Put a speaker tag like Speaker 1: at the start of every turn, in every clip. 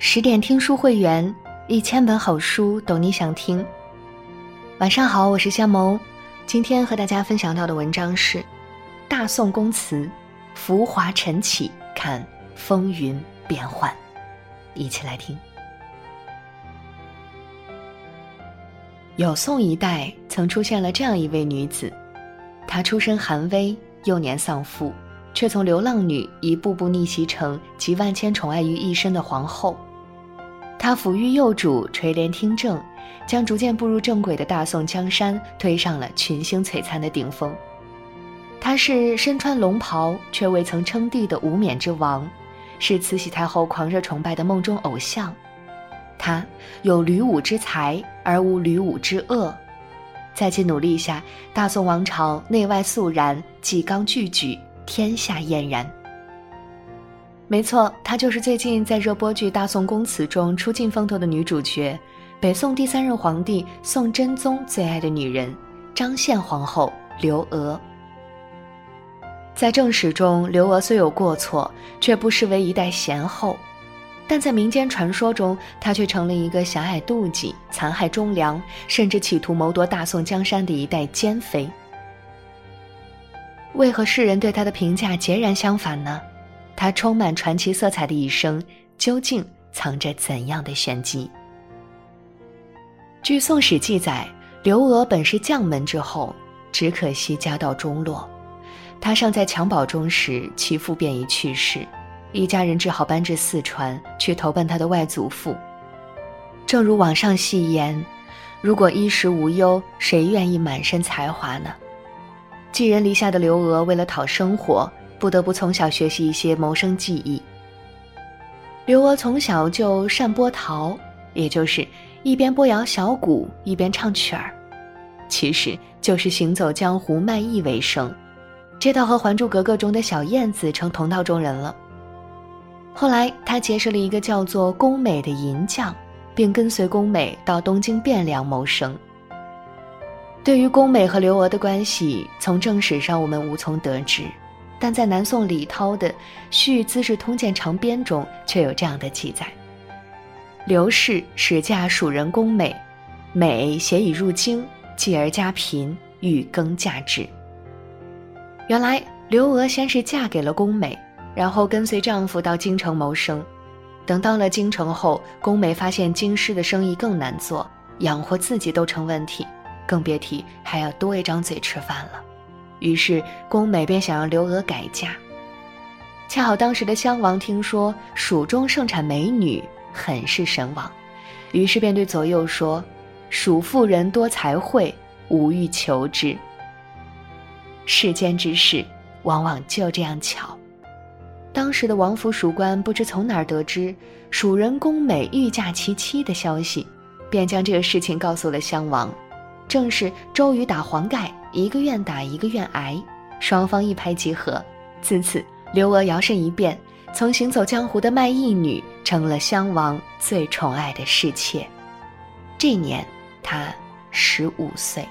Speaker 1: 十点听书会员，一千本好书，懂你想听。晚上好，我是夏萌，今天和大家分享到的文章是《大宋宫词》，浮华晨起，看风云变幻，一起来听。有宋一代曾出现了这样一位女子，她出身寒微，幼年丧父，却从流浪女一步步逆袭成集万千宠爱于一身的皇后。他抚育幼主，垂帘听政，将逐渐步入正轨的大宋江山推上了群星璀璨的顶峰。他是身穿龙袍却未曾称帝的无冕之王，是慈禧太后狂热崇拜的梦中偶像。他有吕武之才而无吕武之恶，在其努力下，大宋王朝内外肃然，纪纲俱举，天下俨然。没错，她就是最近在热播剧《大宋宫词》中出尽风头的女主角，北宋第三任皇帝宋真宗最爱的女人——张宪皇后刘娥。在正史中，刘娥虽有过错，却不失为一代贤后；但在民间传说中，她却成了一个狭隘妒忌、残害忠良，甚至企图谋夺大宋江山的一代奸妃。为何世人对她的评价截然相反呢？他充满传奇色彩的一生，究竟藏着怎样的玄机？据《宋史》记载，刘娥本是将门之后，只可惜家道中落。她尚在襁褓中时，其父便已去世，一家人只好搬至四川去投奔他的外祖父。正如网上戏言：“如果衣食无忧，谁愿意满身才华呢？”寄人篱下的刘娥，为了讨生活。不得不从小学习一些谋生技艺。刘娥从小就善拨桃，也就是一边拨摇小鼓一边唱曲儿，其实就是行走江湖卖艺为生。这倒和《还珠格格》中的小燕子成同道中人了。后来，她结识了一个叫做宫美的银匠，并跟随宫美到东京汴梁谋生。对于宫美和刘娥的关系，从正史上我们无从得知。但在南宋李涛的《续资治通鉴长编》中，却有这样的记载：刘氏始嫁蜀人宫美，美携以入京，继而家贫，欲更嫁之。原来刘娥先是嫁给了宫美，然后跟随丈夫到京城谋生。等到了京城后，宫美发现京师的生意更难做，养活自己都成问题，更别提还要多一张嘴吃饭了。于是，宫美便想让刘娥改嫁。恰好当时的襄王听说蜀中盛产美女，很是神往，于是便对左右说：“蜀妇人多才慧，吾欲求之。”世间之事，往往就这样巧。当时的王府属官不知从哪儿得知蜀人宫美欲嫁其妻的消息，便将这个事情告诉了襄王。正是周瑜打黄盖。一个愿打，一个愿挨，双方一拍即合。自此，刘娥摇身一变，从行走江湖的卖艺女，成了襄王最宠爱的侍妾。这年，她十五岁。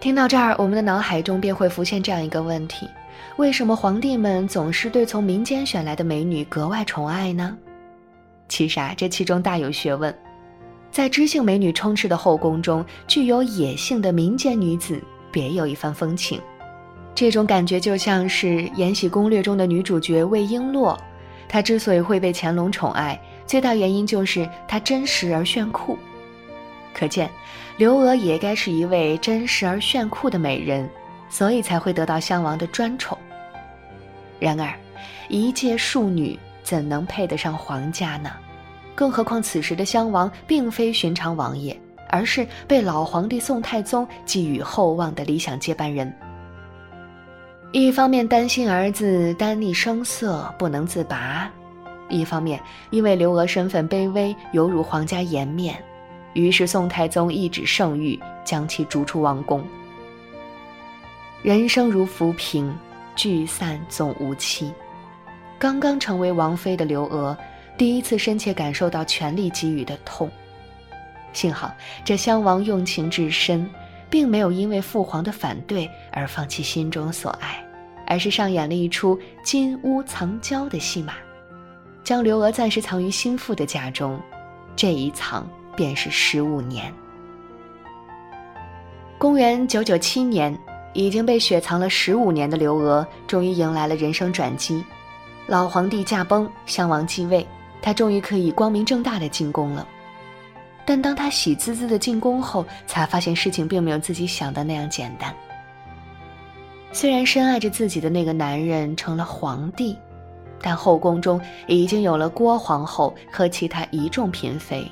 Speaker 1: 听到这儿，我们的脑海中便会浮现这样一个问题：为什么皇帝们总是对从民间选来的美女格外宠爱呢？其实啊，这其中大有学问。在知性美女充斥的后宫中，具有野性的民间女子别有一番风情。这种感觉就像是《延禧攻略》中的女主角魏璎珞，她之所以会被乾隆宠爱，最大原因就是她真实而炫酷。可见，刘娥也该是一位真实而炫酷的美人，所以才会得到襄王的专宠。然而，一介庶女怎能配得上皇家呢？更何况，此时的襄王并非寻常王爷，而是被老皇帝宋太宗寄予厚望的理想接班人。一方面担心儿子丹溺声色不能自拔，一方面因为刘娥身份卑微，犹如皇家颜面，于是宋太宗一纸圣谕，将其逐出王宫。人生如浮萍，聚散总无期。刚刚成为王妃的刘娥。第一次深切感受到权力给予的痛，幸好这襄王用情至深，并没有因为父皇的反对而放弃心中所爱，而是上演了一出金屋藏娇的戏码。将刘娥暂时藏于心腹的家中，这一藏便是十五年。公元九九七年，已经被雪藏了十五年的刘娥，终于迎来了人生转机。老皇帝驾崩，襄王继位，他终于可以光明正大的进宫了。但当他喜滋滋的进宫后，才发现事情并没有自己想的那样简单。虽然深爱着自己的那个男人成了皇帝，但后宫中已经有了郭皇后和其他一众嫔妃，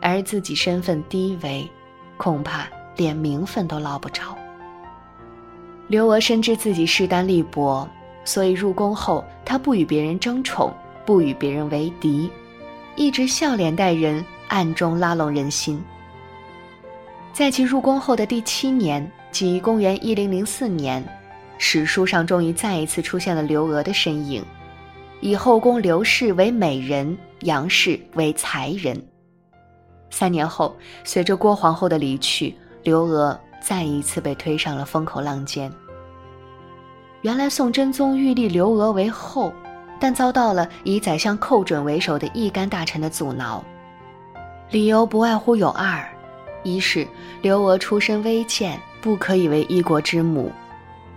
Speaker 1: 而自己身份低微，恐怕连名分都捞不着。刘娥深知自己势单力薄，所以入宫后，她不与别人争宠，不与别人为敌，一直笑脸待人。暗中拉拢人心。在其入宫后的第七年，即公元一零零四年，史书上终于再一次出现了刘娥的身影，以后宫刘氏为美人，杨氏为才人。三年后，随着郭皇后的离去，刘娥再一次被推上了风口浪尖。原来宋真宗欲立刘娥为后，但遭到了以宰相寇准为首的一干大臣的阻挠。理由不外乎有二：一是刘娥出身微贱，不可以为一国之母；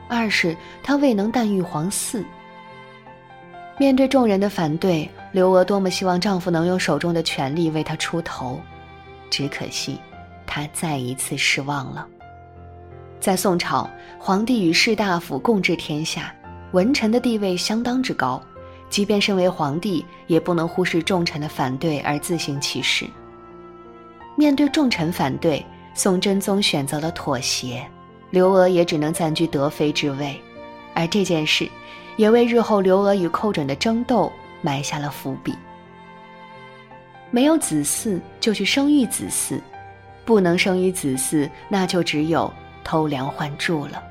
Speaker 1: 二是她未能诞育皇嗣。面对众人的反对，刘娥多么希望丈夫能用手中的权力为她出头，只可惜，她再一次失望了。在宋朝，皇帝与士大夫共治天下，文臣的地位相当之高，即便身为皇帝，也不能忽视重臣的反对而自行其事。面对重臣反对，宋真宗选择了妥协，刘娥也只能暂居德妃之位，而这件事，也为日后刘娥与寇准的争斗埋下了伏笔。没有子嗣就去生育子嗣，不能生育子嗣，那就只有偷梁换柱了。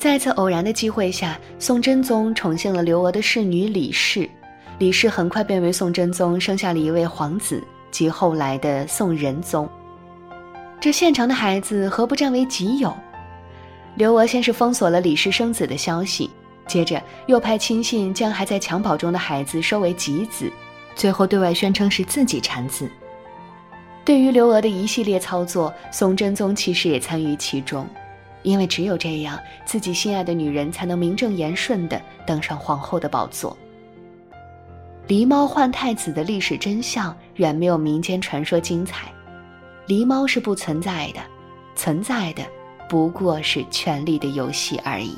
Speaker 1: 在一次偶然的机会下，宋真宗宠幸了刘娥的侍女李氏，李氏很快便为宋真宗生下了一位皇子。及后来的宋仁宗，这现成的孩子何不占为己有？刘娥先是封锁了李氏生子的消息，接着又派亲信将还在襁褓中的孩子收为己子，最后对外宣称是自己产子。对于刘娥的一系列操作，宋真宗其实也参与其中，因为只有这样，自己心爱的女人才能名正言顺地登上皇后的宝座。狸猫换太子的历史真相远没有民间传说精彩，狸猫是不存在的，存在的不过是权力的游戏而已。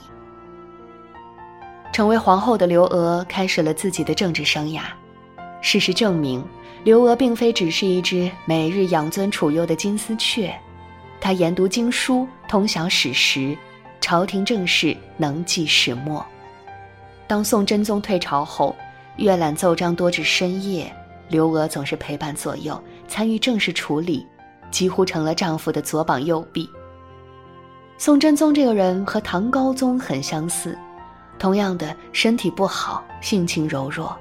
Speaker 1: 成为皇后的刘娥开始了自己的政治生涯。事实证明，刘娥并非只是一只每日养尊处优的金丝雀，她研读经书，通晓史实，朝廷政事能记始末。当宋真宗退朝后。阅览奏章多至深夜，刘娥总是陪伴左右，参与政事处理，几乎成了丈夫的左膀右臂。宋真宗这个人和唐高宗很相似，同样的身体不好，性情柔弱，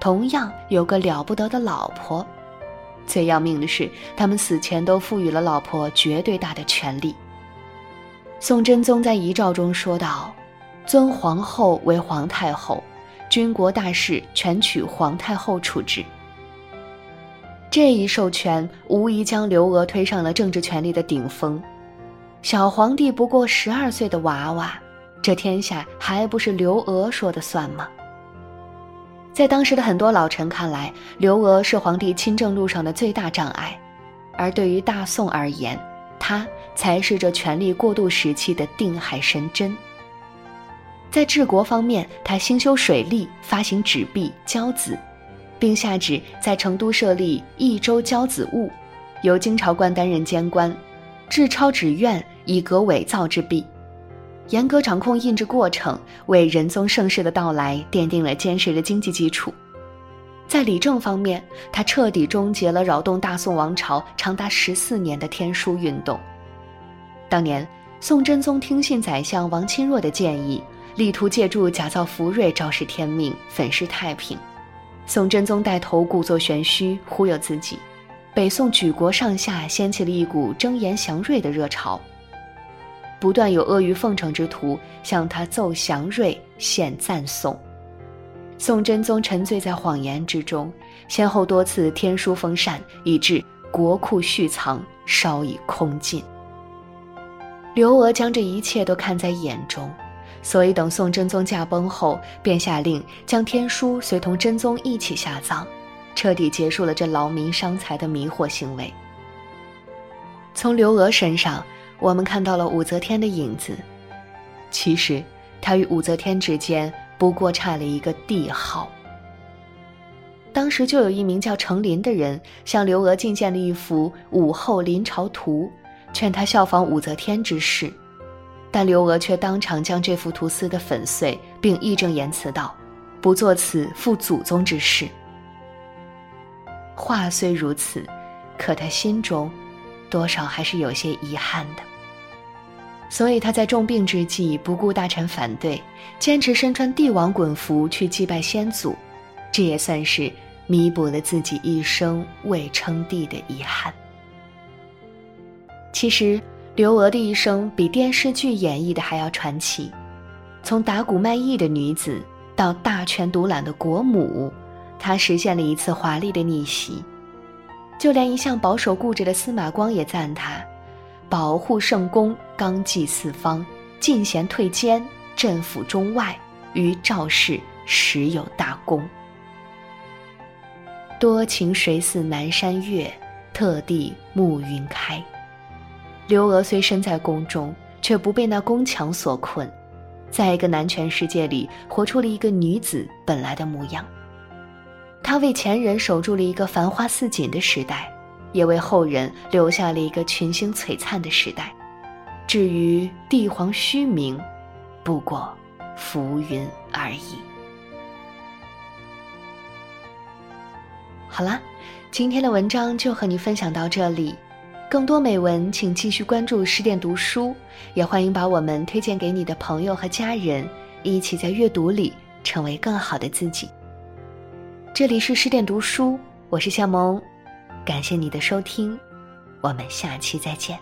Speaker 1: 同样有个了不得的老婆。最要命的是，他们死前都赋予了老婆绝对大的权力。宋真宗在遗诏中说道：“尊皇后为皇太后。”军国大事全取皇太后处置。这一授权无疑将刘娥推上了政治权力的顶峰。小皇帝不过十二岁的娃娃，这天下还不是刘娥说的算吗？在当时的很多老臣看来，刘娥是皇帝亲政路上的最大障碍，而对于大宋而言，她才是这权力过渡时期的定海神针。在治国方面，他兴修水利，发行纸币交子，并下旨在成都设立益州交子务，由京朝官担任监官，制钞纸院以革伪造之弊，严格掌控印制过程，为仁宗盛世的到来奠定了坚实的经济基础。在理政方面，他彻底终结了扰动大宋王朝长达十四年的天书运动。当年，宋真宗听信宰相王钦若的建议。力图借助假造福瑞昭示天命，粉饰太平。宋真宗带头故作玄虚，忽悠自己。北宋举国上下掀起了一股争言祥瑞的热潮，不断有阿谀奉承之徒向他奏祥瑞、献赞颂。宋真宗沉醉在谎言之中，先后多次天书封禅，以致国库蓄藏稍已空尽。刘娥将这一切都看在眼中，所以等宋真宗驾崩后，便下令将天书随同真宗一起下葬，彻底结束了这劳民伤财的迷惑行为。从刘娥身上，我们看到了武则天的影子。其实，她与武则天之间。不过差了一个帝号。当时就有一名叫程琳的人向刘娥进献了一幅《武后临朝图》，劝她效仿武则天之事，但刘娥却当场将这幅图撕得粉碎，并义正言辞道：“不做此负祖宗之事。”话虽如此，可她心中多少还是有些遗憾的。所以他在重病之际不顾大臣反对，坚持身穿帝王衮服去祭拜先祖，这也算是弥补了自己一生未称帝的遗憾。其实，刘娥的一生比电视剧演绎的还要传奇，从打鼓卖艺的女子到大权独揽的国母，她实现了一次华丽的逆袭，就连一向保守固执的司马光也赞她。保护圣公，纲纪四方，进贤退奸，镇抚中外，于赵氏实有大功。多情谁似南山月，特地暮云开。刘娥虽身在宫中，却不被那宫墙所困，在一个男权世界里，活出了一个女子本来的模样。她为前人守住了一个繁花似锦的时代。也为后人留下了一个群星璀璨的时代。至于帝皇虚名，不过浮云而已。好啦，今天的文章就和你分享到这里。更多美文，请继续关注十点读书，也欢迎把我们推荐给你的朋友和家人，一起在阅读里成为更好的自己。这里是十点读书，我是夏萌。感谢你的收听，我们下期再见。